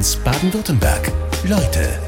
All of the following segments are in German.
SW1 Baden-Württemberg. Leute.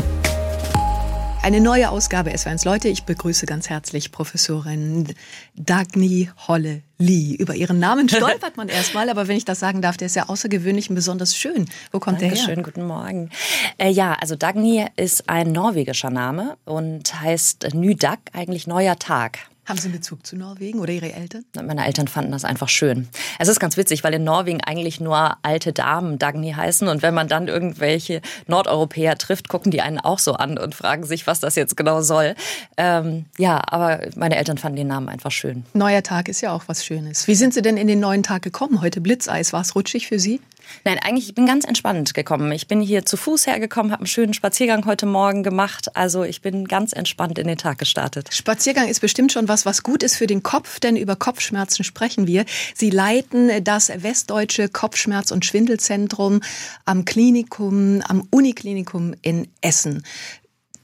Eine neue Ausgabe SW1 Leute. Ich begrüße ganz herzlich Professorin Dagny Holle-Lee. Über ihren Namen stolpert man erstmal, aber wenn ich das sagen darf, der ist ja außergewöhnlich und besonders schön. Wo kommt Dankeschön, der her? guten Morgen. Äh, ja, also Dagny ist ein norwegischer Name und heißt Nydag, eigentlich neuer Tag. Haben Sie einen Bezug zu Norwegen oder Ihre Eltern? Meine Eltern fanden das einfach schön. Es ist ganz witzig, weil in Norwegen eigentlich nur alte Damen Dagny heißen. Und wenn man dann irgendwelche Nordeuropäer trifft, gucken die einen auch so an und fragen sich, was das jetzt genau soll. Ähm, ja, aber meine Eltern fanden den Namen einfach schön. Neuer Tag ist ja auch was Schönes. Wie sind Sie denn in den neuen Tag gekommen? Heute Blitzeis. War es rutschig für Sie? Nein, eigentlich ich bin ganz entspannt gekommen. Ich bin hier zu Fuß hergekommen, habe einen schönen Spaziergang heute Morgen gemacht. Also ich bin ganz entspannt in den Tag gestartet. Spaziergang ist bestimmt schon was, was gut ist für den Kopf, denn über Kopfschmerzen sprechen wir. Sie leiten das Westdeutsche Kopfschmerz- und Schwindelzentrum am Klinikum, am Uniklinikum in Essen.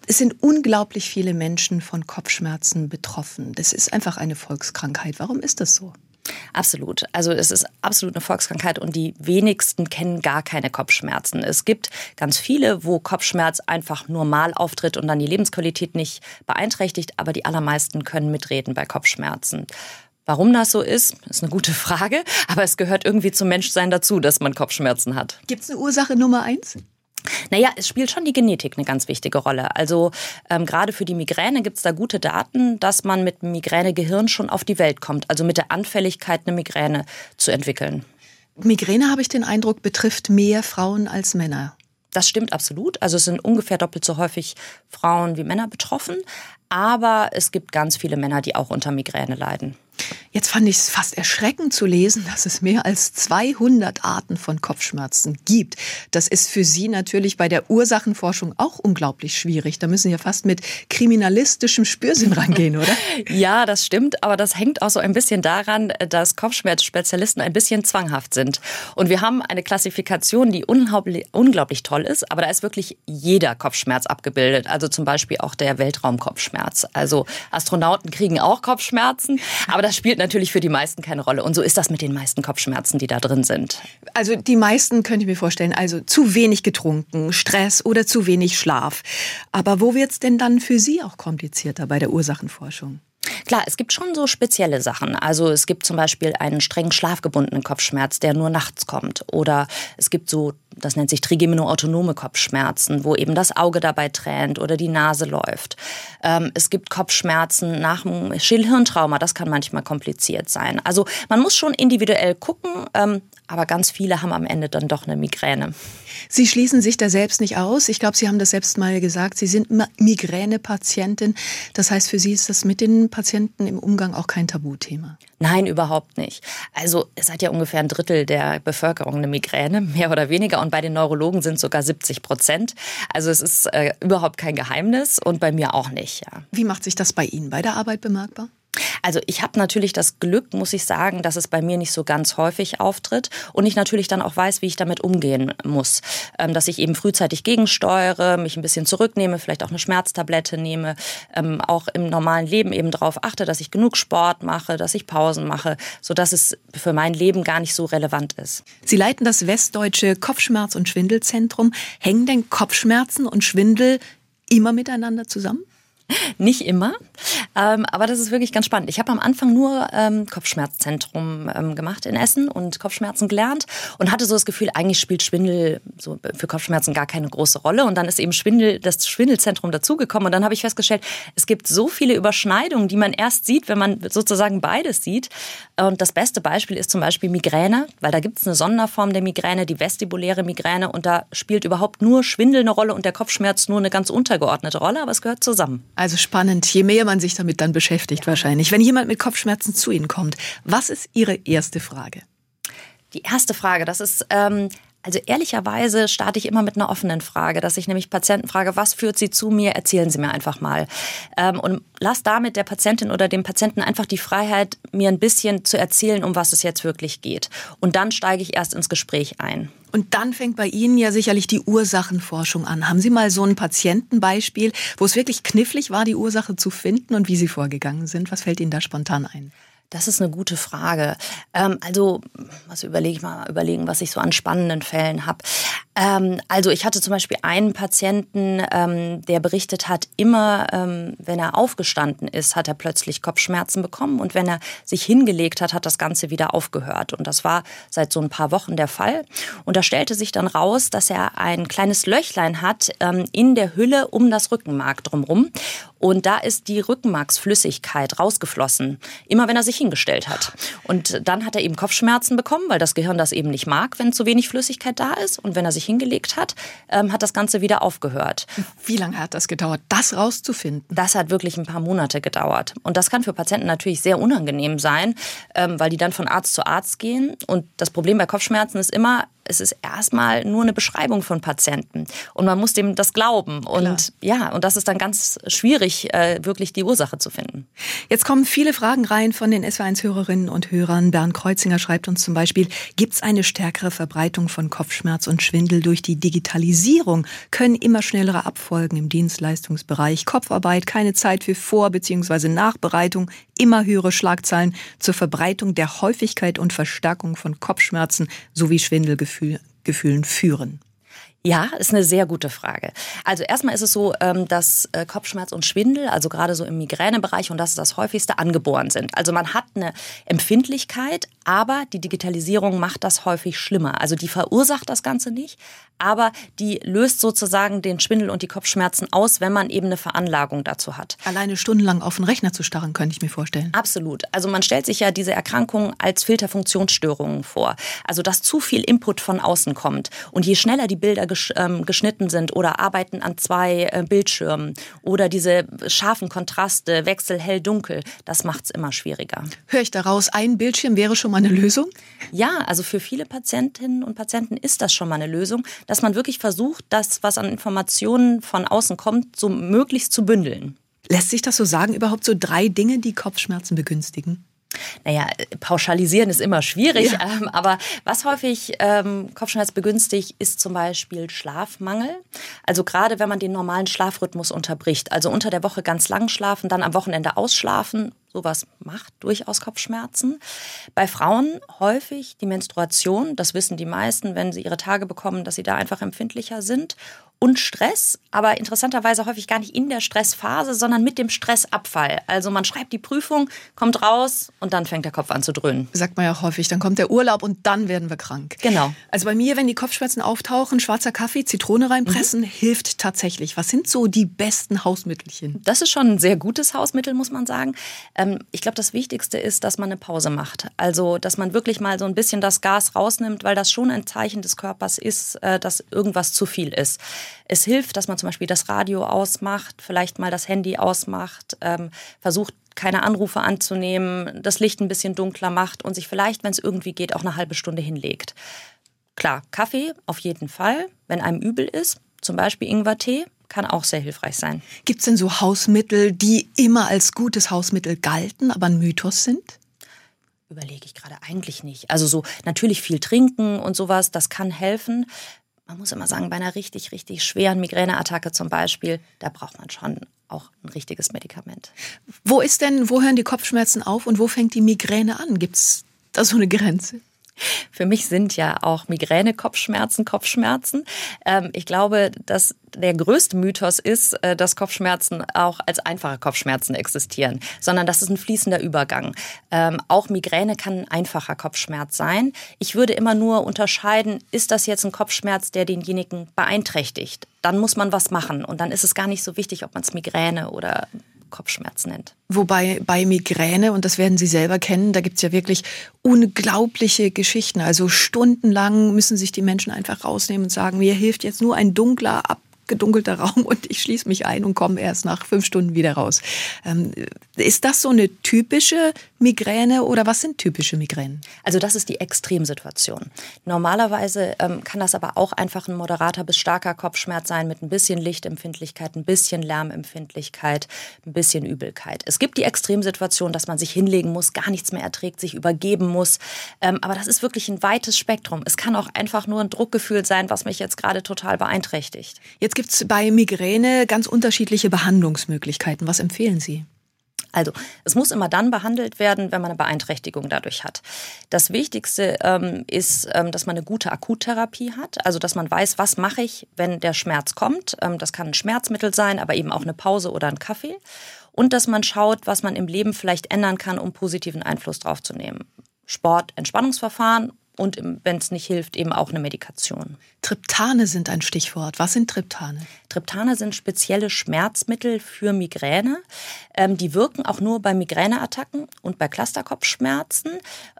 Es sind unglaublich viele Menschen von Kopfschmerzen betroffen. Das ist einfach eine Volkskrankheit. Warum ist das so? Absolut. Also es ist absolut eine Volkskrankheit und die wenigsten kennen gar keine Kopfschmerzen. Es gibt ganz viele, wo Kopfschmerz einfach normal auftritt und dann die Lebensqualität nicht beeinträchtigt, aber die allermeisten können mitreden bei Kopfschmerzen. Warum das so ist, ist eine gute Frage, aber es gehört irgendwie zum Menschsein dazu, dass man Kopfschmerzen hat. Gibt es eine Ursache Nummer eins? Naja, es spielt schon die Genetik eine ganz wichtige Rolle. Also ähm, gerade für die Migräne gibt es da gute Daten, dass man mit Migränegehirn schon auf die Welt kommt, also mit der Anfälligkeit, eine Migräne zu entwickeln. Migräne, habe ich den Eindruck, betrifft mehr Frauen als Männer. Das stimmt absolut. Also es sind ungefähr doppelt so häufig Frauen wie Männer betroffen. Aber es gibt ganz viele Männer, die auch unter Migräne leiden. Jetzt fand ich es fast erschreckend zu lesen, dass es mehr als 200 Arten von Kopfschmerzen gibt. Das ist für Sie natürlich bei der Ursachenforschung auch unglaublich schwierig. Da müssen Sie ja fast mit kriminalistischem Spürsinn rangehen, oder? ja, das stimmt, aber das hängt auch so ein bisschen daran, dass Kopfschmerzspezialisten ein bisschen zwanghaft sind. Und wir haben eine Klassifikation, die unglaublich, toll ist, aber da ist wirklich jeder Kopfschmerz abgebildet. Also zum Beispiel auch der Weltraumkopfschmerz. Also Astronauten kriegen auch Kopfschmerzen, aber das spielt natürlich für die meisten keine Rolle. Und so ist das mit den meisten Kopfschmerzen, die da drin sind. Also die meisten könnte ich mir vorstellen, also zu wenig getrunken, Stress oder zu wenig Schlaf. Aber wo wird es denn dann für Sie auch komplizierter bei der Ursachenforschung? Klar, es gibt schon so spezielle Sachen. Also es gibt zum Beispiel einen streng schlafgebundenen Kopfschmerz, der nur nachts kommt. Oder es gibt so, das nennt sich trigeminoautonome Kopfschmerzen, wo eben das Auge dabei tränt oder die Nase läuft. Ähm, es gibt Kopfschmerzen nach einem Schillhirntrauma, das kann manchmal kompliziert sein. Also man muss schon individuell gucken, ähm, aber ganz viele haben am Ende dann doch eine Migräne. Sie schließen sich da selbst nicht aus. Ich glaube, Sie haben das selbst mal gesagt. Sie sind Migränepatientin. Das heißt, für Sie ist das mit den Patienten im Umgang auch kein Tabuthema. Nein, überhaupt nicht. Also es hat ja ungefähr ein Drittel der Bevölkerung eine Migräne, mehr oder weniger. Und bei den Neurologen sind es sogar 70 Prozent. Also es ist äh, überhaupt kein Geheimnis und bei mir auch nicht. Ja. Wie macht sich das bei Ihnen bei der Arbeit bemerkbar? Also ich habe natürlich das Glück, muss ich sagen, dass es bei mir nicht so ganz häufig auftritt und ich natürlich dann auch weiß, wie ich damit umgehen muss. Ähm, dass ich eben frühzeitig gegensteuere, mich ein bisschen zurücknehme, vielleicht auch eine Schmerztablette nehme, ähm, auch im normalen Leben eben darauf achte, dass ich genug Sport mache, dass ich Pausen mache, sodass es für mein Leben gar nicht so relevant ist. Sie leiten das Westdeutsche Kopfschmerz- und Schwindelzentrum. Hängen denn Kopfschmerzen und Schwindel immer miteinander zusammen? Nicht immer, ähm, aber das ist wirklich ganz spannend. Ich habe am Anfang nur ähm, Kopfschmerzzentrum ähm, gemacht in Essen und Kopfschmerzen gelernt und hatte so das Gefühl, eigentlich spielt Schwindel so für Kopfschmerzen gar keine große Rolle. Und dann ist eben Schwindel, das Schwindelzentrum dazugekommen und dann habe ich festgestellt, es gibt so viele Überschneidungen, die man erst sieht, wenn man sozusagen beides sieht. Und das beste Beispiel ist zum Beispiel Migräne, weil da gibt es eine Sonderform der Migräne, die vestibuläre Migräne und da spielt überhaupt nur Schwindel eine Rolle und der Kopfschmerz nur eine ganz untergeordnete Rolle, aber es gehört zusammen. Also spannend, je mehr man sich damit dann beschäftigt ja. wahrscheinlich. Wenn jemand mit Kopfschmerzen zu Ihnen kommt, was ist Ihre erste Frage? Die erste Frage, das ist, ähm, also ehrlicherweise starte ich immer mit einer offenen Frage, dass ich nämlich Patienten frage, was führt Sie zu mir? Erzählen Sie mir einfach mal. Ähm, und lass damit der Patientin oder dem Patienten einfach die Freiheit, mir ein bisschen zu erzählen, um was es jetzt wirklich geht. Und dann steige ich erst ins Gespräch ein. Und dann fängt bei Ihnen ja sicherlich die Ursachenforschung an. Haben Sie mal so ein Patientenbeispiel, wo es wirklich knifflig war, die Ursache zu finden und wie Sie vorgegangen sind? Was fällt Ihnen da spontan ein? Das ist eine gute Frage. Ähm, also, was überlege ich mal überlegen, was ich so an spannenden Fällen habe. Ähm, also ich hatte zum Beispiel einen Patienten, ähm, der berichtet hat, immer ähm, wenn er aufgestanden ist, hat er plötzlich Kopfschmerzen bekommen und wenn er sich hingelegt hat, hat das Ganze wieder aufgehört. Und das war seit so ein paar Wochen der Fall. Und da stellte sich dann raus, dass er ein kleines Löchlein hat ähm, in der Hülle um das Rückenmark drumherum. Und da ist die Rückenmarksflüssigkeit rausgeflossen, immer wenn er sich hingestellt hat. Und dann hat er eben Kopfschmerzen bekommen, weil das Gehirn das eben nicht mag, wenn zu wenig Flüssigkeit da ist. Und wenn er sich hingelegt hat, ähm, hat das Ganze wieder aufgehört. Wie lange hat das gedauert, das rauszufinden? Das hat wirklich ein paar Monate gedauert. Und das kann für Patienten natürlich sehr unangenehm sein, ähm, weil die dann von Arzt zu Arzt gehen. Und das Problem bei Kopfschmerzen ist immer, es ist erstmal nur eine Beschreibung von Patienten und man muss dem das glauben. Und Klar. ja, und das ist dann ganz schwierig, äh, wirklich die Ursache zu finden. Jetzt kommen viele Fragen rein von den SW1-Hörerinnen und Hörern. Bernd Kreuzinger schreibt uns zum Beispiel, gibt es eine stärkere Verbreitung von Kopfschmerz und Schwindel durch die Digitalisierung? Können immer schnellere Abfolgen im Dienstleistungsbereich, Kopfarbeit, keine Zeit für Vor- bzw. Nachbereitung, immer höhere Schlagzeilen zur Verbreitung der Häufigkeit und Verstärkung von Kopfschmerzen sowie Schwindelgefühlen führen? Ja, ist eine sehr gute Frage. Also erstmal ist es so, ähm, dass äh, Kopfschmerz und Schwindel, also gerade so im Migränebereich und das ist das häufigste, angeboren sind. Also man hat eine Empfindlichkeit, aber die Digitalisierung macht das häufig schlimmer. Also die verursacht das Ganze nicht, aber die löst sozusagen den Schwindel und die Kopfschmerzen aus, wenn man eben eine Veranlagung dazu hat. Alleine stundenlang auf den Rechner zu starren, könnte ich mir vorstellen. Absolut. Also man stellt sich ja diese Erkrankung als Filterfunktionsstörungen vor. Also dass zu viel Input von außen kommt und je schneller die Bilder ähm, geschnitten sind oder arbeiten an zwei äh, Bildschirmen oder diese scharfen Kontraste, Wechsel hell-dunkel, das macht es immer schwieriger. Höre ich daraus, ein Bildschirm wäre schon mal eine Lösung? Ja, also für viele Patientinnen und Patienten ist das schon mal eine Lösung, dass man wirklich versucht, das, was an Informationen von außen kommt, so möglichst zu bündeln. Lässt sich das so sagen, überhaupt so drei Dinge, die Kopfschmerzen begünstigen? Naja, pauschalisieren ist immer schwierig, ja. ähm, aber was häufig ähm, Kopfschmerz begünstigt, ist zum Beispiel Schlafmangel. Also gerade wenn man den normalen Schlafrhythmus unterbricht, also unter der Woche ganz lang schlafen, dann am Wochenende ausschlafen, sowas macht durchaus Kopfschmerzen. Bei Frauen häufig die Menstruation, das wissen die meisten, wenn sie ihre Tage bekommen, dass sie da einfach empfindlicher sind und Stress, aber interessanterweise häufig gar nicht in der Stressphase, sondern mit dem Stressabfall. Also man schreibt die Prüfung, kommt raus und dann fängt der Kopf an zu dröhnen. Sagt man ja auch häufig, dann kommt der Urlaub und dann werden wir krank. Genau. Also bei mir, wenn die Kopfschmerzen auftauchen, schwarzer Kaffee, Zitrone reinpressen, mhm. hilft tatsächlich. Was sind so die besten Hausmittelchen? Das ist schon ein sehr gutes Hausmittel, muss man sagen. Ähm, ich glaube, das Wichtigste ist, dass man eine Pause macht. Also, dass man wirklich mal so ein bisschen das Gas rausnimmt, weil das schon ein Zeichen des Körpers ist, äh, dass irgendwas zu viel ist. Es hilft, dass man zum Beispiel das Radio ausmacht, vielleicht mal das Handy ausmacht, ähm, versucht keine Anrufe anzunehmen, das Licht ein bisschen dunkler macht und sich vielleicht, wenn es irgendwie geht, auch eine halbe Stunde hinlegt. Klar, Kaffee auf jeden Fall, wenn einem übel ist, zum Beispiel Ingwertee, kann auch sehr hilfreich sein. Gibt es denn so Hausmittel, die immer als gutes Hausmittel galten, aber ein Mythos sind? Überlege ich gerade eigentlich nicht. Also so natürlich viel trinken und sowas, das kann helfen man muss immer sagen, bei einer richtig, richtig schweren Migräneattacke zum Beispiel, da braucht man schon auch ein richtiges Medikament. Wo ist denn, wo hören die Kopfschmerzen auf und wo fängt die Migräne an? Gibt es da so eine Grenze? Für mich sind ja auch Migräne Kopfschmerzen Kopfschmerzen. Ähm, ich glaube, dass der größte Mythos ist, äh, dass Kopfschmerzen auch als einfache Kopfschmerzen existieren, sondern das ist ein fließender Übergang. Ähm, auch Migräne kann ein einfacher Kopfschmerz sein. Ich würde immer nur unterscheiden, ist das jetzt ein Kopfschmerz, der denjenigen beeinträchtigt? Dann muss man was machen und dann ist es gar nicht so wichtig, ob man es Migräne oder Kopfschmerz nennt. Wobei bei Migräne, und das werden Sie selber kennen, da gibt es ja wirklich unglaubliche Geschichten. Also stundenlang müssen sich die Menschen einfach rausnehmen und sagen, mir hilft jetzt nur ein dunkler, ab gedunkelter Raum und ich schließe mich ein und komme erst nach fünf Stunden wieder raus. Ähm, ist das so eine typische Migräne oder was sind typische Migränen? Also das ist die Extremsituation. Normalerweise ähm, kann das aber auch einfach ein moderater bis starker Kopfschmerz sein mit ein bisschen Lichtempfindlichkeit, ein bisschen Lärmempfindlichkeit, ein bisschen Übelkeit. Es gibt die Extremsituation, dass man sich hinlegen muss, gar nichts mehr erträgt, sich übergeben muss. Ähm, aber das ist wirklich ein weites Spektrum. Es kann auch einfach nur ein Druckgefühl sein, was mich jetzt gerade total beeinträchtigt. Jetzt gibt es bei Migräne ganz unterschiedliche Behandlungsmöglichkeiten. Was empfehlen Sie? Also es muss immer dann behandelt werden, wenn man eine Beeinträchtigung dadurch hat. Das Wichtigste ähm, ist, ähm, dass man eine gute Akuttherapie hat, also dass man weiß, was mache ich, wenn der Schmerz kommt. Ähm, das kann ein Schmerzmittel sein, aber eben auch eine Pause oder ein Kaffee. Und dass man schaut, was man im Leben vielleicht ändern kann, um positiven Einfluss drauf zu nehmen. Sport, Entspannungsverfahren und wenn es nicht hilft, eben auch eine Medikation. Triptane sind ein Stichwort. Was sind Triptane? Triptane sind spezielle Schmerzmittel für Migräne. Ähm, die wirken auch nur bei Migräneattacken und bei Clusterkopfschmerzen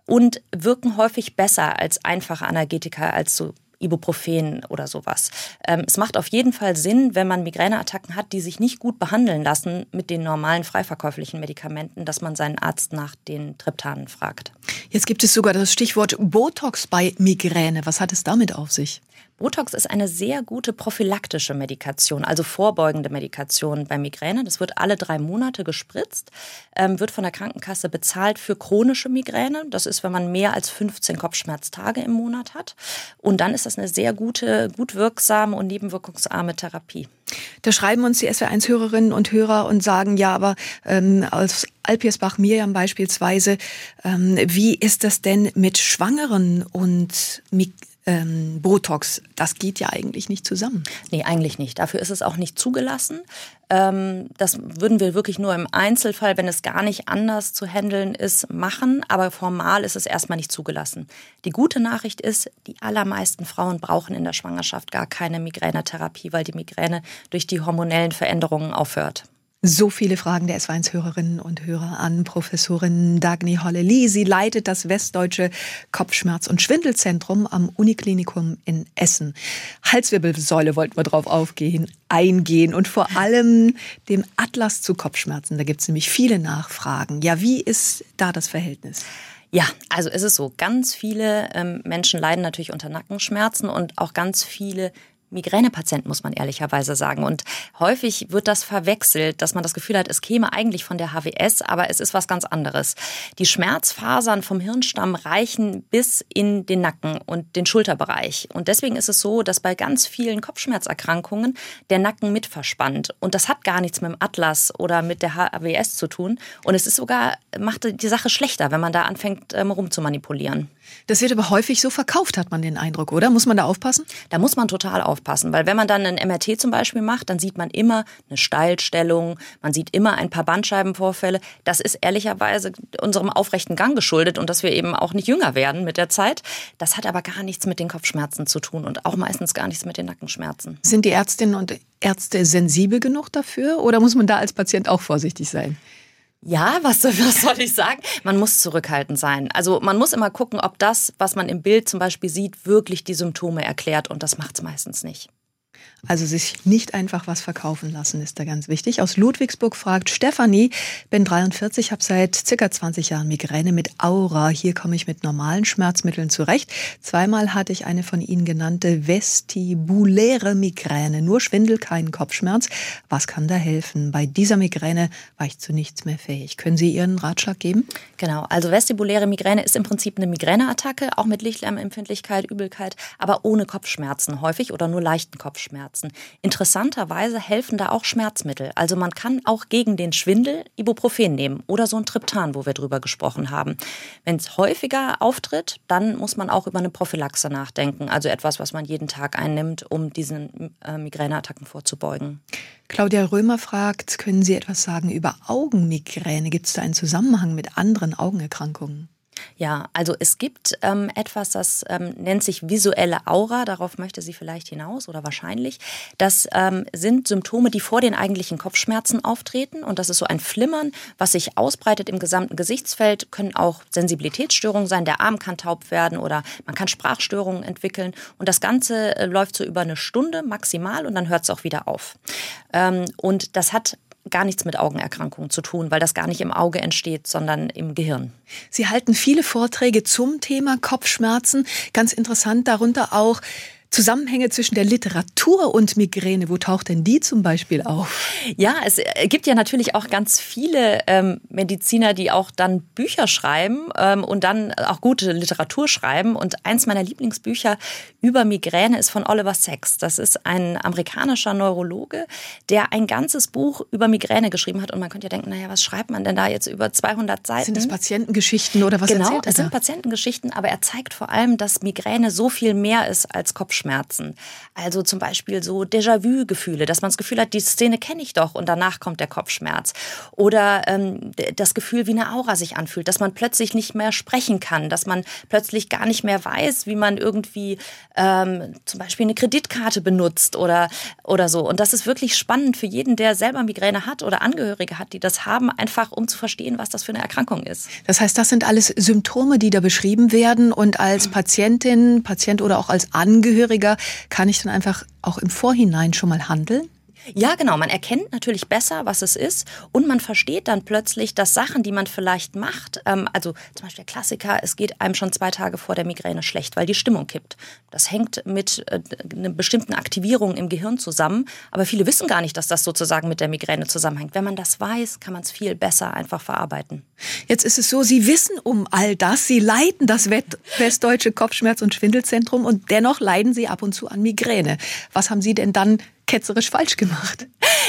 und wirken häufig besser als einfache Analgetika, als so Ibuprofen oder sowas. Ähm, es macht auf jeden Fall Sinn, wenn man Migräneattacken hat, die sich nicht gut behandeln lassen mit den normalen freiverkäuflichen Medikamenten, dass man seinen Arzt nach den Triptanen fragt. Jetzt gibt es sogar das Stichwort Botox bei Migräne. Was hat es damit auf sich? Botox ist eine sehr gute prophylaktische Medikation, also vorbeugende Medikation bei Migräne. Das wird alle drei Monate gespritzt, ähm, wird von der Krankenkasse bezahlt für chronische Migräne. Das ist, wenn man mehr als 15 Kopfschmerztage im Monat hat. Und dann ist das eine sehr gute, gut wirksame und nebenwirkungsarme Therapie. Da schreiben uns die SW1-Hörerinnen und Hörer und sagen, ja, aber ähm, aus Alpiersbach Mirjam beispielsweise, ähm, wie ist das denn mit Schwangeren und ähm, Botox, das geht ja eigentlich nicht zusammen. Nee, eigentlich nicht. Dafür ist es auch nicht zugelassen. Ähm, das würden wir wirklich nur im Einzelfall, wenn es gar nicht anders zu handeln ist, machen. Aber formal ist es erstmal nicht zugelassen. Die gute Nachricht ist, die allermeisten Frauen brauchen in der Schwangerschaft gar keine Migränetherapie, weil die Migräne durch die hormonellen Veränderungen aufhört. So viele Fragen der S1-Hörerinnen und Hörer an Professorin Dagny Hollely. Sie leitet das Westdeutsche Kopfschmerz- und Schwindelzentrum am Uniklinikum in Essen. Halswirbelsäule wollten wir drauf aufgehen, eingehen und vor allem dem Atlas zu Kopfschmerzen. Da gibt es nämlich viele Nachfragen. Ja, wie ist da das Verhältnis? Ja, also es ist so, ganz viele ähm, Menschen leiden natürlich unter Nackenschmerzen und auch ganz viele Migränepatient, muss man ehrlicherweise sagen. Und häufig wird das verwechselt, dass man das Gefühl hat, es käme eigentlich von der HWS, aber es ist was ganz anderes. Die Schmerzfasern vom Hirnstamm reichen bis in den Nacken und den Schulterbereich. Und deswegen ist es so, dass bei ganz vielen Kopfschmerzerkrankungen der Nacken mit verspannt. Und das hat gar nichts mit dem Atlas oder mit der HWS zu tun. Und es ist sogar, macht die Sache schlechter, wenn man da anfängt, ähm, rumzumanipulieren. Das wird aber häufig so verkauft, hat man den Eindruck, oder? Muss man da aufpassen? Da muss man total aufpassen weil wenn man dann ein MRT zum Beispiel macht, dann sieht man immer eine Steilstellung, man sieht immer ein paar Bandscheibenvorfälle. Das ist ehrlicherweise unserem aufrechten Gang geschuldet und dass wir eben auch nicht jünger werden mit der Zeit. Das hat aber gar nichts mit den Kopfschmerzen zu tun und auch meistens gar nichts mit den Nackenschmerzen. Sind die Ärztinnen und Ärzte sensibel genug dafür oder muss man da als Patient auch vorsichtig sein? Ja, was, was soll ich sagen? Man muss zurückhaltend sein. Also man muss immer gucken, ob das, was man im Bild zum Beispiel sieht, wirklich die Symptome erklärt und das macht es meistens nicht. Also sich nicht einfach was verkaufen lassen, ist da ganz wichtig. Aus Ludwigsburg fragt Stefanie, bin 43, habe seit circa 20 Jahren Migräne mit Aura. Hier komme ich mit normalen Schmerzmitteln zurecht. Zweimal hatte ich eine von Ihnen genannte vestibuläre Migräne. Nur Schwindel, keinen Kopfschmerz. Was kann da helfen? Bei dieser Migräne war ich zu nichts mehr fähig. Können Sie Ihren Ratschlag geben? Genau, also vestibuläre Migräne ist im Prinzip eine Migräneattacke, auch mit Lichtlärmempfindlichkeit, Übelkeit, aber ohne Kopfschmerzen häufig oder nur leichten Kopfschmerzen. Kopfschmerzen. Interessanterweise helfen da auch Schmerzmittel. Also man kann auch gegen den Schwindel Ibuprofen nehmen oder so ein Triptan, wo wir drüber gesprochen haben. Wenn es häufiger auftritt, dann muss man auch über eine Prophylaxe nachdenken. Also etwas, was man jeden Tag einnimmt, um diesen äh, Migräneattacken vorzubeugen. Claudia Römer fragt, können Sie etwas sagen über Augenmigräne? Gibt es da einen Zusammenhang mit anderen Augenerkrankungen? Ja, also es gibt ähm, etwas, das ähm, nennt sich visuelle Aura, darauf möchte sie vielleicht hinaus oder wahrscheinlich. Das ähm, sind Symptome, die vor den eigentlichen Kopfschmerzen auftreten. Und das ist so ein Flimmern, was sich ausbreitet im gesamten Gesichtsfeld, können auch Sensibilitätsstörungen sein, der Arm kann taub werden oder man kann Sprachstörungen entwickeln. Und das Ganze äh, läuft so über eine Stunde maximal und dann hört es auch wieder auf. Ähm, und das hat gar nichts mit Augenerkrankungen zu tun, weil das gar nicht im Auge entsteht, sondern im Gehirn. Sie halten viele Vorträge zum Thema Kopfschmerzen. Ganz interessant darunter auch Zusammenhänge zwischen der Literatur und Migräne, wo taucht denn die zum Beispiel auf? Ja, es äh, gibt ja natürlich auch ganz viele ähm, Mediziner, die auch dann Bücher schreiben ähm, und dann auch gute Literatur schreiben. Und eins meiner Lieblingsbücher über Migräne ist von Oliver Sacks. Das ist ein amerikanischer Neurologe, der ein ganzes Buch über Migräne geschrieben hat. Und man könnte ja denken, naja, was schreibt man denn da jetzt über 200 Seiten? Sind das Patientengeschichten oder was genau, erzählt er es sind Patientengeschichten, aber er zeigt vor allem, dass Migräne so viel mehr ist als Kopfschmerzen. Also zum Beispiel so Déjà-vu-Gefühle, dass man das Gefühl hat, die Szene kenne ich doch und danach kommt der Kopfschmerz. Oder ähm, das Gefühl, wie eine Aura sich anfühlt, dass man plötzlich nicht mehr sprechen kann, dass man plötzlich gar nicht mehr weiß, wie man irgendwie ähm, zum Beispiel eine Kreditkarte benutzt oder, oder so. Und das ist wirklich spannend für jeden, der selber Migräne hat oder Angehörige hat, die das haben, einfach um zu verstehen, was das für eine Erkrankung ist. Das heißt, das sind alles Symptome, die da beschrieben werden und als Patientin, Patient oder auch als Angehöriger kann ich dann einfach auch im Vorhinein schon mal handeln? Ja, genau. Man erkennt natürlich besser, was es ist und man versteht dann plötzlich, dass Sachen, die man vielleicht macht, ähm, also zum Beispiel der Klassiker, es geht einem schon zwei Tage vor der Migräne schlecht, weil die Stimmung kippt. Das hängt mit äh, einer bestimmten Aktivierung im Gehirn zusammen, aber viele wissen gar nicht, dass das sozusagen mit der Migräne zusammenhängt. Wenn man das weiß, kann man es viel besser einfach verarbeiten. Jetzt ist es so, Sie wissen um all das, Sie leiten das Westdeutsche Kopfschmerz- und Schwindelzentrum und dennoch leiden Sie ab und zu an Migräne. Was haben Sie denn dann ketzerisch falsch gemacht?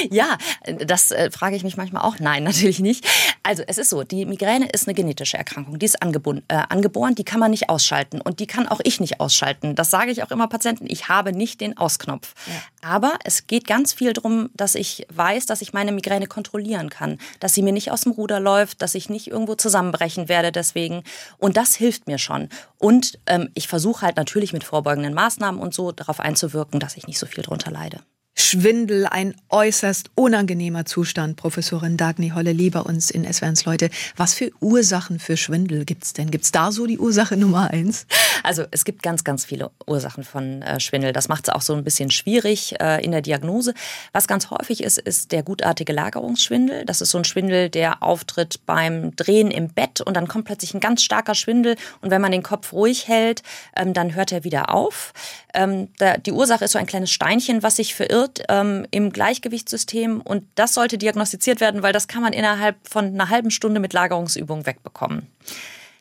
Ja, das äh, frage ich mich manchmal auch. Nein, natürlich nicht. Also es ist so, die Migräne ist eine genetische Erkrankung. Die ist äh, angeboren, die kann man nicht ausschalten und die kann auch ich nicht ausschalten. Das sage ich auch immer Patienten. Ich habe nicht den Ausknopf. Ja. Aber es geht ganz viel darum, dass ich weiß, dass ich meine Migräne kontrollieren kann, dass sie mir nicht aus dem Ruder läuft, dass ich nicht irgendwo zusammenbrechen werde deswegen. Und das hilft mir schon. Und ähm, ich versuche halt natürlich mit vorbeugenden Maßnahmen und so darauf einzuwirken, dass ich nicht so viel drunter leide. Schwindel, ein äußerst unangenehmer Zustand. Professorin Dagny Holle, lieber uns in SWRs Leute. Was für Ursachen für Schwindel gibt's denn? Gibt's da so die Ursache Nummer eins? Also es gibt ganz, ganz viele Ursachen von äh, Schwindel. Das macht es auch so ein bisschen schwierig äh, in der Diagnose. Was ganz häufig ist, ist der gutartige Lagerungsschwindel. Das ist so ein Schwindel, der auftritt beim Drehen im Bett und dann kommt plötzlich ein ganz starker Schwindel und wenn man den Kopf ruhig hält, ähm, dann hört er wieder auf. Ähm, da, die Ursache ist so ein kleines Steinchen, was sich verirrt ähm, im Gleichgewichtssystem und das sollte diagnostiziert werden, weil das kann man innerhalb von einer halben Stunde mit Lagerungsübung wegbekommen.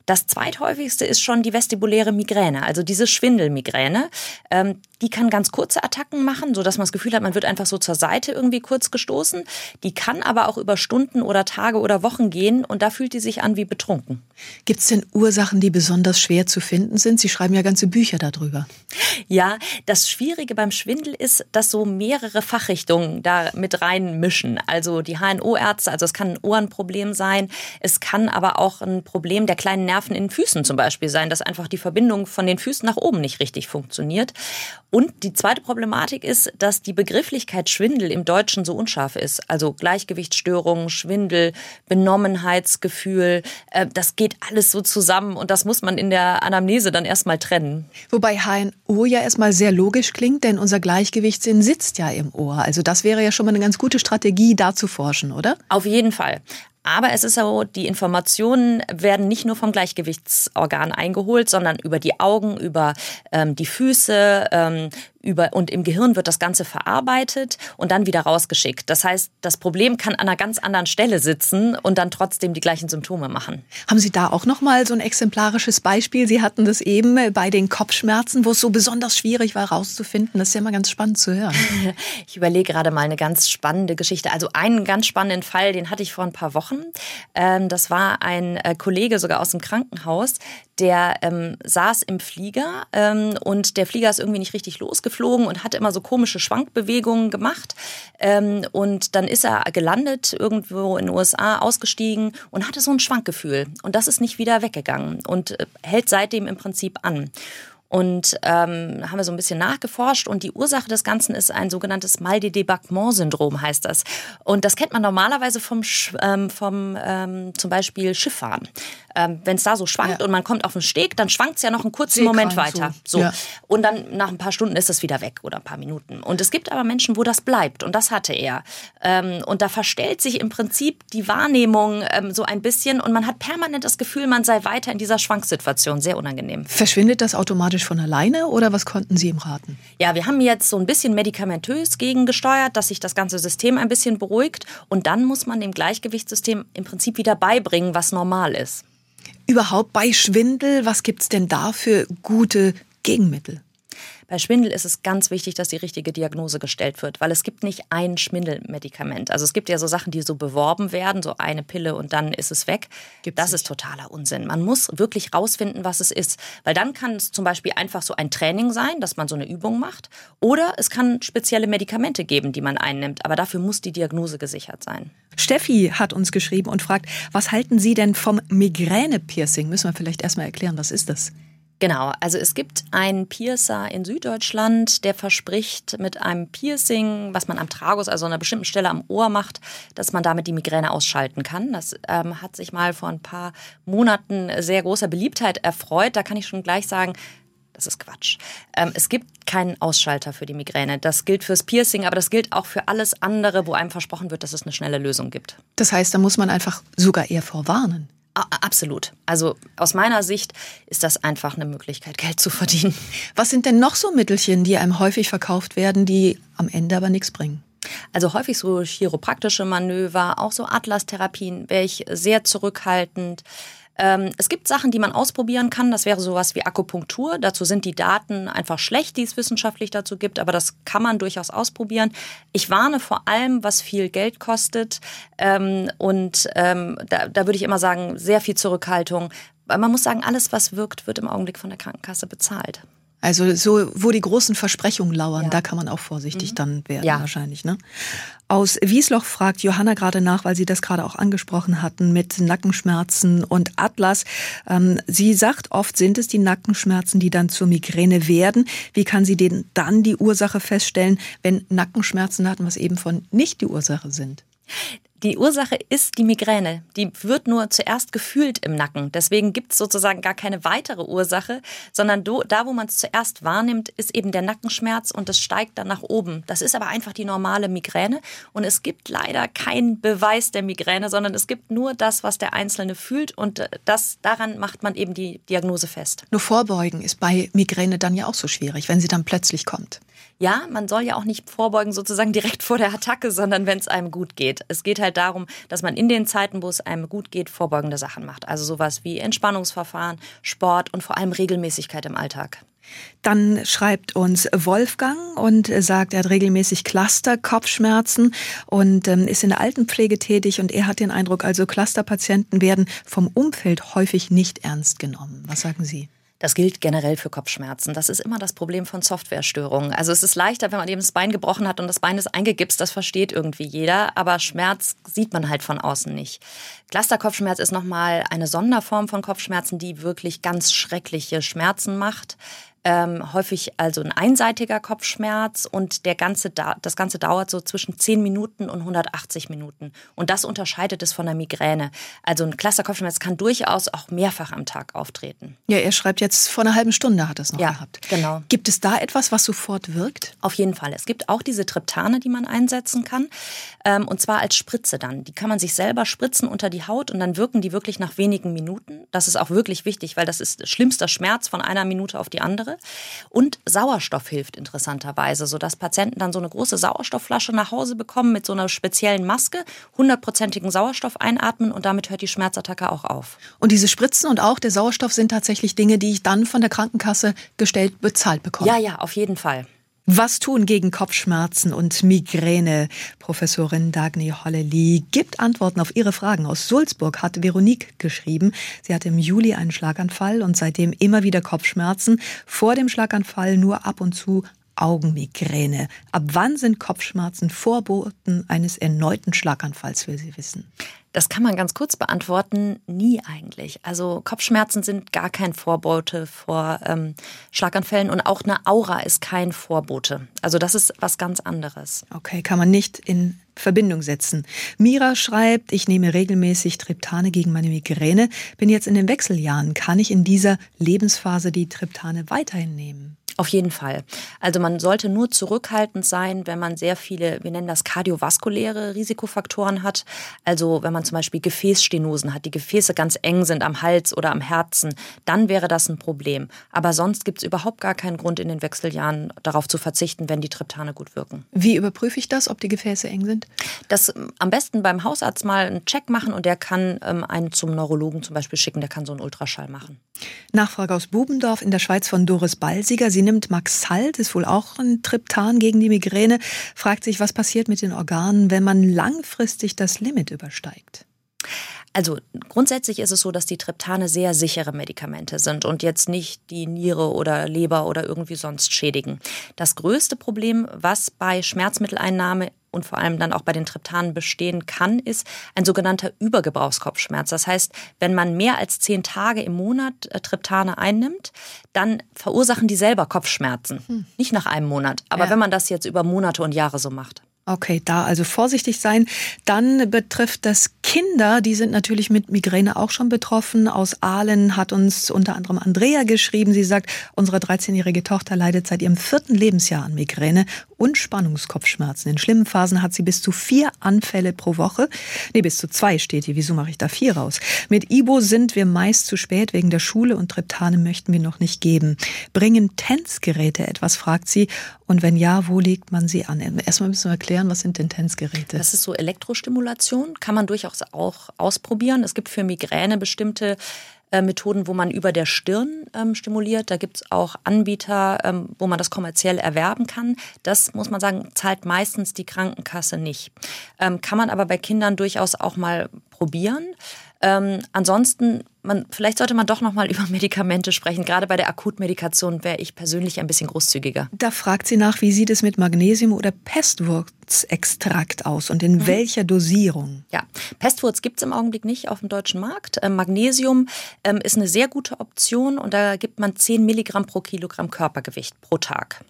Das zweithäufigste ist schon die vestibuläre Migräne, also diese Schwindelmigräne. Ähm, die kann ganz kurze Attacken machen, so dass man das Gefühl hat, man wird einfach so zur Seite irgendwie kurz gestoßen. Die kann aber auch über Stunden oder Tage oder Wochen gehen und da fühlt die sich an wie betrunken. Gibt es denn Ursachen, die besonders schwer zu finden sind? Sie schreiben ja ganze Bücher darüber. Ja, das Schwierige beim Schwindel ist, dass so mehrere Fachrichtungen da mit reinmischen. Also die HNO-Ärzte, also es kann ein Ohrenproblem sein, es kann aber auch ein Problem der kleinen Nerven in den Füßen zum Beispiel sein, dass einfach die Verbindung von den Füßen nach oben nicht richtig funktioniert. Und die zweite Problematik ist, dass die Begrifflichkeit Schwindel im Deutschen so unscharf ist. Also Gleichgewichtsstörungen, Schwindel, Benommenheitsgefühl, äh, das geht alles so zusammen und das muss man in der Anamnese dann erstmal trennen. Wobei HNO ja erstmal sehr logisch klingt, denn unser Gleichgewichtssinn sitzt ja im Ohr. Also das wäre ja schon mal eine ganz gute Strategie, da zu forschen, oder? Auf jeden Fall. Aber es ist so, die Informationen werden nicht nur vom Gleichgewichtsorgan eingeholt, sondern über die Augen, über ähm, die Füße, ähm, über, und im Gehirn wird das Ganze verarbeitet und dann wieder rausgeschickt. Das heißt, das Problem kann an einer ganz anderen Stelle sitzen und dann trotzdem die gleichen Symptome machen. Haben Sie da auch noch mal so ein exemplarisches Beispiel? Sie hatten das eben bei den Kopfschmerzen, wo es so besonders schwierig war herauszufinden. Das ist ja immer ganz spannend zu hören. Ich überlege gerade mal eine ganz spannende Geschichte. Also einen ganz spannenden Fall, den hatte ich vor ein paar Wochen. Ähm, das war ein äh, Kollege sogar aus dem Krankenhaus, der ähm, saß im Flieger ähm, und der Flieger ist irgendwie nicht richtig losgeflogen und hat immer so komische Schwankbewegungen gemacht. Ähm, und dann ist er gelandet, irgendwo in den USA, ausgestiegen und hatte so ein Schwankgefühl. Und das ist nicht wieder weggegangen und äh, hält seitdem im Prinzip an. Und ähm, haben wir so ein bisschen nachgeforscht und die Ursache des Ganzen ist ein sogenanntes Mal de Débarquement-Syndrom, heißt das. Und das kennt man normalerweise vom, ähm, vom ähm, zum Beispiel Schifffahren ähm, wenn es da so schwankt ja. und man kommt auf den Steg, dann schwankt es ja noch einen kurzen Moment weiter. So. Ja. Und dann nach ein paar Stunden ist es wieder weg oder ein paar Minuten. Und es gibt aber Menschen, wo das bleibt und das hatte er. Ähm, und da verstellt sich im Prinzip die Wahrnehmung ähm, so ein bisschen und man hat permanent das Gefühl, man sei weiter in dieser Schwanksituation. Sehr unangenehm. Verschwindet das automatisch automatisch von alleine oder was konnten Sie ihm raten? Ja, wir haben jetzt so ein bisschen medikamentös gegengesteuert, dass sich das ganze System ein bisschen beruhigt und dann muss man dem Gleichgewichtssystem im Prinzip wieder beibringen, was normal ist. Überhaupt bei Schwindel, was gibt es denn da für gute Gegenmittel? Bei Schwindel ist es ganz wichtig, dass die richtige Diagnose gestellt wird, weil es gibt nicht ein Schwindelmedikament. Also es gibt ja so Sachen, die so beworben werden, so eine Pille und dann ist es weg. Gibt's das nicht. ist totaler Unsinn. Man muss wirklich rausfinden, was es ist, weil dann kann es zum Beispiel einfach so ein Training sein, dass man so eine Übung macht, oder es kann spezielle Medikamente geben, die man einnimmt, aber dafür muss die Diagnose gesichert sein. Steffi hat uns geschrieben und fragt, was halten Sie denn vom Migräne-Piercing? Müssen wir vielleicht erstmal erklären, was ist das? Genau, also es gibt einen Piercer in Süddeutschland, der verspricht mit einem Piercing, was man am Tragus, also an einer bestimmten Stelle am Ohr macht, dass man damit die Migräne ausschalten kann. Das ähm, hat sich mal vor ein paar Monaten sehr großer Beliebtheit erfreut. Da kann ich schon gleich sagen, das ist Quatsch. Ähm, es gibt keinen Ausschalter für die Migräne. Das gilt fürs Piercing, aber das gilt auch für alles andere, wo einem versprochen wird, dass es eine schnelle Lösung gibt. Das heißt, da muss man einfach sogar eher vorwarnen. Absolut. Also aus meiner Sicht ist das einfach eine Möglichkeit, Geld zu verdienen. Was sind denn noch so Mittelchen, die einem häufig verkauft werden, die am Ende aber nichts bringen? Also häufig so chiropraktische Manöver, auch so Atlas-Therapien wäre ich sehr zurückhaltend. Ähm, es gibt Sachen, die man ausprobieren kann. Das wäre sowas wie Akupunktur. Dazu sind die Daten einfach schlecht, die es wissenschaftlich dazu gibt, aber das kann man durchaus ausprobieren. Ich warne vor allem, was viel Geld kostet. Ähm, und ähm, da, da würde ich immer sagen, sehr viel Zurückhaltung. Weil man muss sagen, alles, was wirkt, wird im Augenblick von der Krankenkasse bezahlt. Also so, wo die großen Versprechungen lauern, ja. da kann man auch vorsichtig mhm. dann werden ja. wahrscheinlich. Ne? Aus Wiesloch fragt Johanna gerade nach, weil Sie das gerade auch angesprochen hatten mit Nackenschmerzen und Atlas. Ähm, sie sagt, oft sind es die Nackenschmerzen, die dann zur Migräne werden. Wie kann sie denn dann die Ursache feststellen, wenn Nackenschmerzen hatten, was eben von nicht die Ursache sind? Die Ursache ist die Migräne. Die wird nur zuerst gefühlt im Nacken. Deswegen gibt es sozusagen gar keine weitere Ursache, sondern da, wo man es zuerst wahrnimmt, ist eben der Nackenschmerz und es steigt dann nach oben. Das ist aber einfach die normale Migräne und es gibt leider keinen Beweis der Migräne, sondern es gibt nur das, was der Einzelne fühlt und äh, das, daran macht man eben die Diagnose fest. Nur vorbeugen ist bei Migräne dann ja auch so schwierig, wenn sie dann plötzlich kommt. Ja, man soll ja auch nicht vorbeugen sozusagen direkt vor der Attacke, sondern wenn es einem gut geht. Es geht halt darum, dass man in den Zeiten, wo es einem gut geht, vorbeugende Sachen macht. Also sowas wie Entspannungsverfahren, Sport und vor allem Regelmäßigkeit im Alltag. Dann schreibt uns Wolfgang und sagt, er hat regelmäßig Cluster-Kopfschmerzen und ähm, ist in der Altenpflege tätig und er hat den Eindruck, also Clusterpatienten werden vom Umfeld häufig nicht ernst genommen. Was sagen Sie? Das gilt generell für Kopfschmerzen. Das ist immer das Problem von Softwarestörungen. Also es ist leichter, wenn man eben das Bein gebrochen hat und das Bein ist eingegipst, das versteht irgendwie jeder, aber Schmerz sieht man halt von außen nicht. Clusterkopfschmerz ist nochmal eine Sonderform von Kopfschmerzen, die wirklich ganz schreckliche Schmerzen macht ähm, häufig also ein einseitiger Kopfschmerz und der ganze das Ganze dauert so zwischen 10 Minuten und 180 Minuten. Und das unterscheidet es von der Migräne. Also ein Cluster-Kopfschmerz kann durchaus auch mehrfach am Tag auftreten. Ja, er schreibt jetzt vor einer halben Stunde hat es noch ja, gehabt. Genau. Gibt es da etwas, was sofort wirkt? Auf jeden Fall. Es gibt auch diese Triptane, die man einsetzen kann. Ähm, und zwar als Spritze dann. Die kann man sich selber spritzen unter die Haut und dann wirken die wirklich nach wenigen Minuten. Das ist auch wirklich wichtig, weil das ist schlimmster Schmerz von einer Minute auf die andere. Und Sauerstoff hilft interessanterweise, sodass Patienten dann so eine große Sauerstoffflasche nach Hause bekommen mit so einer speziellen Maske, hundertprozentigen Sauerstoff einatmen und damit hört die Schmerzattacke auch auf. Und diese Spritzen und auch der Sauerstoff sind tatsächlich Dinge, die ich dann von der Krankenkasse gestellt bezahlt bekomme. Ja, ja, auf jeden Fall. Was tun gegen Kopfschmerzen und Migräne? Professorin Dagny Hollely gibt Antworten auf ihre Fragen. Aus Sulzburg hat Veronique geschrieben. Sie hatte im Juli einen Schlaganfall und seitdem immer wieder Kopfschmerzen. Vor dem Schlaganfall nur ab und zu Augenmigräne. Ab wann sind Kopfschmerzen Vorboten eines erneuten Schlaganfalls, will sie wissen? Das kann man ganz kurz beantworten. Nie eigentlich. Also Kopfschmerzen sind gar kein Vorbote vor ähm, Schlaganfällen und auch eine Aura ist kein Vorbote. Also das ist was ganz anderes. Okay, kann man nicht in Verbindung setzen. Mira schreibt, ich nehme regelmäßig Triptane gegen meine Migräne, bin jetzt in den Wechseljahren. Kann ich in dieser Lebensphase die Triptane weiterhin nehmen? Auf jeden Fall. Also man sollte nur zurückhaltend sein, wenn man sehr viele, wir nennen das kardiovaskuläre Risikofaktoren hat. Also wenn man zum Beispiel Gefäßstenosen hat, die Gefäße ganz eng sind am Hals oder am Herzen, dann wäre das ein Problem. Aber sonst gibt es überhaupt gar keinen Grund in den Wechseljahren darauf zu verzichten, wenn die Triptane gut wirken. Wie überprüfe ich das, ob die Gefäße eng sind? Das ähm, am besten beim Hausarzt mal einen Check machen und der kann ähm, einen zum Neurologen zum Beispiel schicken, der kann so einen Ultraschall machen. Nachfrage aus Bubendorf in der Schweiz von Doris Balsiger. Sie nimmt Maxalt, ist wohl auch ein Triptan gegen die Migräne, fragt sich, was passiert mit den Organen, wenn man langfristig das Limit übersteigt. Also grundsätzlich ist es so, dass die Triptane sehr sichere Medikamente sind und jetzt nicht die Niere oder Leber oder irgendwie sonst schädigen. Das größte Problem, was bei Schmerzmitteleinnahme und vor allem dann auch bei den Triptanen bestehen kann, ist ein sogenannter Übergebrauchskopfschmerz. Das heißt, wenn man mehr als zehn Tage im Monat äh, Triptane einnimmt, dann verursachen die selber Kopfschmerzen. Hm. Nicht nach einem Monat, aber ja. wenn man das jetzt über Monate und Jahre so macht. Okay, da also vorsichtig sein. Dann betrifft das Kinder, die sind natürlich mit Migräne auch schon betroffen. Aus Aalen hat uns unter anderem Andrea geschrieben. Sie sagt, unsere 13-jährige Tochter leidet seit ihrem vierten Lebensjahr an Migräne und Spannungskopfschmerzen. In schlimmen Phasen hat sie bis zu vier Anfälle pro Woche. Nee, bis zu zwei steht hier. Wieso mache ich da vier raus? Mit Ibo sind wir meist zu spät wegen der Schule und Triptane möchten wir noch nicht geben. Bringen Tänzgeräte etwas, fragt sie. Und wenn ja, wo legt man sie an? Erstmal müssen wir erklären, was sind denn Tänzgeräte? Das ist so Elektrostimulation, kann man durchaus auch ausprobieren. Es gibt für Migräne bestimmte äh, Methoden, wo man über der Stirn ähm, stimuliert. Da gibt es auch Anbieter, ähm, wo man das kommerziell erwerben kann. Das muss man sagen, zahlt meistens die Krankenkasse nicht. Ähm, kann man aber bei Kindern durchaus auch mal probieren. Ähm, ansonsten, man, vielleicht sollte man doch noch mal über Medikamente sprechen. Gerade bei der Akutmedikation wäre ich persönlich ein bisschen großzügiger. Da fragt sie nach, wie sieht es mit Magnesium oder Pestwurzextrakt aus und in mhm. welcher Dosierung? Ja, Pestwurz gibt es im Augenblick nicht auf dem deutschen Markt. Ähm, Magnesium ähm, ist eine sehr gute Option und da gibt man 10 Milligramm pro Kilogramm Körpergewicht pro Tag.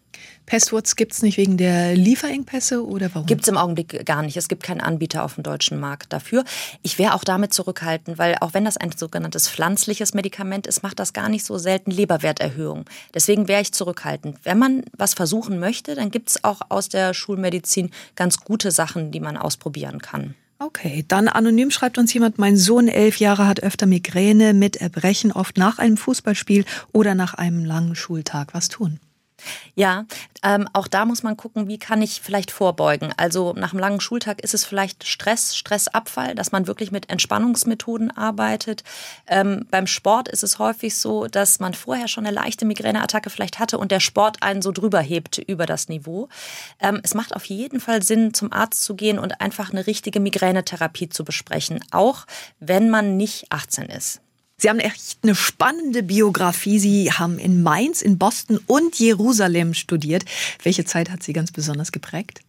Passwords gibt es nicht wegen der Lieferengpässe oder warum? Gibt es im Augenblick gar nicht. Es gibt keinen Anbieter auf dem deutschen Markt dafür. Ich wäre auch damit zurückhaltend, weil auch wenn das ein sogenanntes pflanzliches Medikament ist, macht das gar nicht so selten Leberwerterhöhung. Deswegen wäre ich zurückhaltend. Wenn man was versuchen möchte, dann gibt es auch aus der Schulmedizin ganz gute Sachen, die man ausprobieren kann. Okay, dann anonym schreibt uns jemand, mein Sohn elf Jahre hat öfter Migräne mit Erbrechen, oft nach einem Fußballspiel oder nach einem langen Schultag. Was tun? Ja, ähm, auch da muss man gucken, wie kann ich vielleicht vorbeugen. Also nach einem langen Schultag ist es vielleicht Stress, Stressabfall, dass man wirklich mit Entspannungsmethoden arbeitet. Ähm, beim Sport ist es häufig so, dass man vorher schon eine leichte Migräneattacke vielleicht hatte und der Sport einen so drüber hebt über das Niveau. Ähm, es macht auf jeden Fall Sinn, zum Arzt zu gehen und einfach eine richtige Migränetherapie zu besprechen, auch wenn man nicht 18 ist. Sie haben echt eine spannende Biografie. Sie haben in Mainz, in Boston und Jerusalem studiert. Welche Zeit hat Sie ganz besonders geprägt?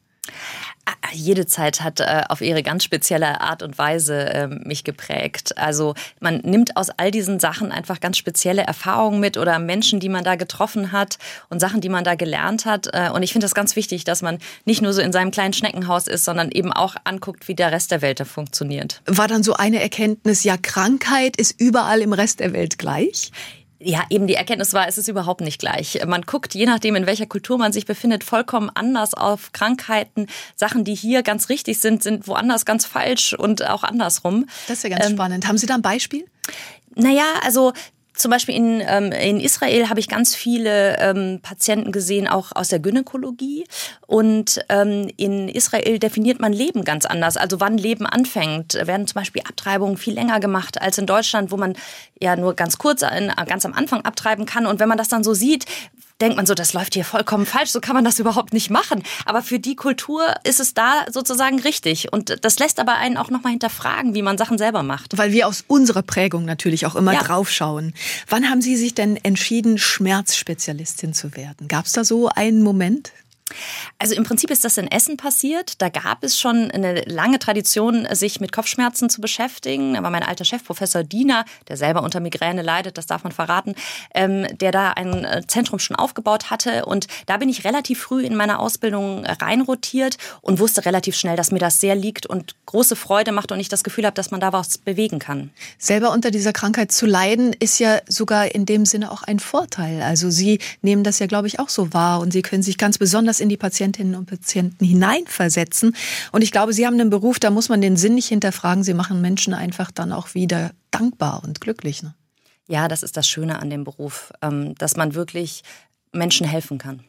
Jede Zeit hat äh, auf ihre ganz spezielle Art und Weise äh, mich geprägt. Also man nimmt aus all diesen Sachen einfach ganz spezielle Erfahrungen mit oder Menschen, die man da getroffen hat und Sachen, die man da gelernt hat. Äh, und ich finde das ganz wichtig, dass man nicht nur so in seinem kleinen Schneckenhaus ist, sondern eben auch anguckt, wie der Rest der Welt da funktioniert. War dann so eine Erkenntnis, ja, Krankheit ist überall im Rest der Welt gleich? Ja, eben die Erkenntnis war, es ist überhaupt nicht gleich. Man guckt, je nachdem, in welcher Kultur man sich befindet, vollkommen anders auf Krankheiten. Sachen, die hier ganz richtig sind, sind woanders ganz falsch und auch andersrum. Das ist ja ganz ähm, spannend. Haben Sie da ein Beispiel? Naja, also zum Beispiel in, ähm, in Israel habe ich ganz viele ähm, Patienten gesehen, auch aus der Gynäkologie. Und ähm, in Israel definiert man Leben ganz anders. Also wann Leben anfängt, werden zum Beispiel Abtreibungen viel länger gemacht als in Deutschland, wo man ja nur ganz kurz, ganz am Anfang abtreiben kann. Und wenn man das dann so sieht, denkt man so, das läuft hier vollkommen falsch, so kann man das überhaupt nicht machen. Aber für die Kultur ist es da sozusagen richtig. Und das lässt aber einen auch nochmal hinterfragen, wie man Sachen selber macht. Weil wir aus unserer Prägung natürlich auch immer ja. draufschauen. Wann haben Sie sich denn entschieden, Schmerzspezialistin zu werden? Gab es da so einen Moment? Also im Prinzip ist das in Essen passiert. Da gab es schon eine lange Tradition, sich mit Kopfschmerzen zu beschäftigen. Da war mein alter Chef, Professor Diener, der selber unter Migräne leidet, das darf man verraten, ähm, der da ein äh, Zentrum schon aufgebaut hatte. Und da bin ich relativ früh in meiner Ausbildung reinrotiert und wusste relativ schnell, dass mir das sehr liegt und große Freude macht und ich das Gefühl habe, dass man da was bewegen kann. Selber unter dieser Krankheit zu leiden, ist ja sogar in dem Sinne auch ein Vorteil. Also Sie nehmen das ja, glaube ich, auch so wahr und Sie können sich ganz besonders in die Patientinnen und Patienten hineinversetzen. Und ich glaube, Sie haben einen Beruf, da muss man den Sinn nicht hinterfragen. Sie machen Menschen einfach dann auch wieder dankbar und glücklich. Ne? Ja, das ist das Schöne an dem Beruf, ähm, dass man wirklich Menschen helfen kann.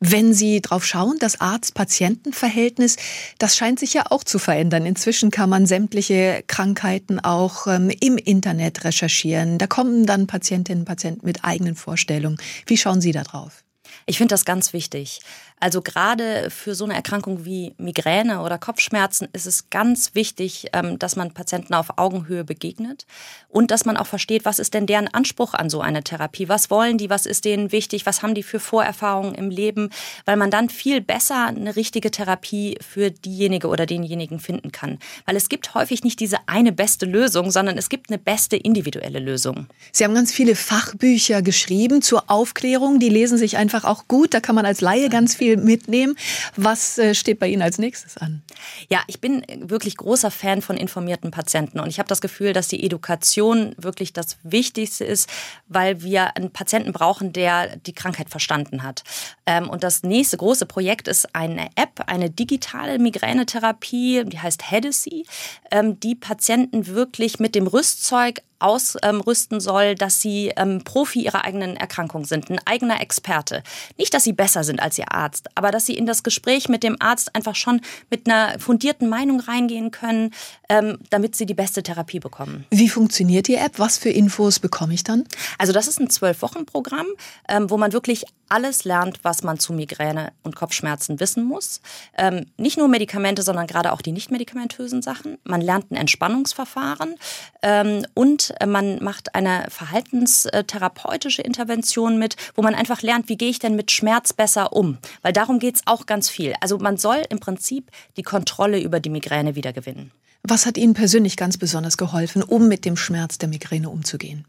Wenn Sie drauf schauen, das Arzt-Patienten-Verhältnis, das scheint sich ja auch zu verändern. Inzwischen kann man sämtliche Krankheiten auch ähm, im Internet recherchieren. Da kommen dann Patientinnen und Patienten mit eigenen Vorstellungen. Wie schauen Sie da drauf? Ich finde das ganz wichtig. Also gerade für so eine Erkrankung wie Migräne oder Kopfschmerzen ist es ganz wichtig, ähm, dass man Patienten auf Augenhöhe begegnet und dass man auch versteht, was ist denn deren Anspruch an so eine Therapie? Was wollen die? Was ist denen wichtig? Was haben die für Vorerfahrungen im Leben? Weil man dann viel besser eine richtige Therapie für diejenige oder denjenigen finden kann. Weil es gibt häufig nicht diese eine beste Lösung, sondern es gibt eine beste individuelle Lösung. Sie haben ganz viele Fachbücher geschrieben zur Aufklärung. Die lesen sich einfach auch gut. Da kann man als Laie ganz viel viel mitnehmen. Was äh, steht bei Ihnen als nächstes an? Ja, ich bin wirklich großer Fan von informierten Patienten und ich habe das Gefühl, dass die Education wirklich das Wichtigste ist, weil wir einen Patienten brauchen, der die Krankheit verstanden hat. Ähm, und das nächste große Projekt ist eine App, eine digitale Migränetherapie, die heißt Hedesy, ähm, die Patienten wirklich mit dem Rüstzeug ausrüsten soll, dass sie ähm, Profi ihrer eigenen Erkrankung sind, ein eigener Experte. Nicht, dass sie besser sind als ihr Arzt, aber dass sie in das Gespräch mit dem Arzt einfach schon mit einer fundierten Meinung reingehen können, ähm, damit sie die beste Therapie bekommen. Wie funktioniert die App? Was für Infos bekomme ich dann? Also das ist ein Zwölf-Wochen-Programm, ähm, wo man wirklich alles lernt, was man zu Migräne und Kopfschmerzen wissen muss. Ähm, nicht nur Medikamente, sondern gerade auch die nicht medikamentösen Sachen. Man lernt ein Entspannungsverfahren ähm, und man macht eine verhaltenstherapeutische Intervention mit, wo man einfach lernt, wie gehe ich denn mit Schmerz besser um. Weil darum geht es auch ganz viel. Also man soll im Prinzip die Kontrolle über die Migräne wiedergewinnen. Was hat Ihnen persönlich ganz besonders geholfen, um mit dem Schmerz der Migräne umzugehen?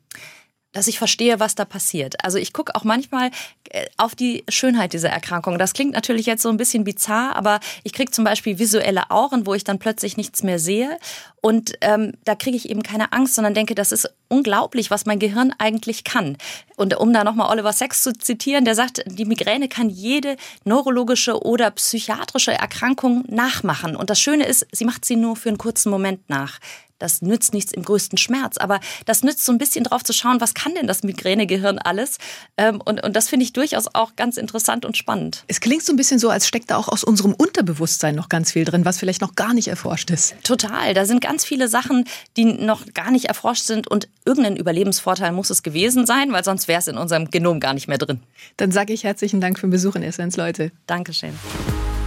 Dass ich verstehe, was da passiert. Also ich gucke auch manchmal äh, auf die Schönheit dieser Erkrankung. Das klingt natürlich jetzt so ein bisschen bizarr, aber ich kriege zum Beispiel visuelle Auren, wo ich dann plötzlich nichts mehr sehe. Und ähm, da kriege ich eben keine Angst, sondern denke, das ist unglaublich, was mein Gehirn eigentlich kann. Und um da nochmal Oliver Sacks zu zitieren, der sagt, die Migräne kann jede neurologische oder psychiatrische Erkrankung nachmachen. Und das Schöne ist, sie macht sie nur für einen kurzen Moment nach das nützt nichts im größten Schmerz. Aber das nützt so ein bisschen drauf zu schauen, was kann denn das Migränegehirn alles? Ähm, und, und das finde ich durchaus auch ganz interessant und spannend. Es klingt so ein bisschen so, als steckt da auch aus unserem Unterbewusstsein noch ganz viel drin, was vielleicht noch gar nicht erforscht ist. Total. Da sind ganz viele Sachen, die noch gar nicht erforscht sind. Und irgendein Überlebensvorteil muss es gewesen sein, weil sonst wäre es in unserem Genom gar nicht mehr drin. Dann sage ich herzlichen Dank für den Besuch in Essenz, Leute. Dankeschön.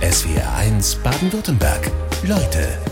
SWR 1 Baden-Württemberg. Leute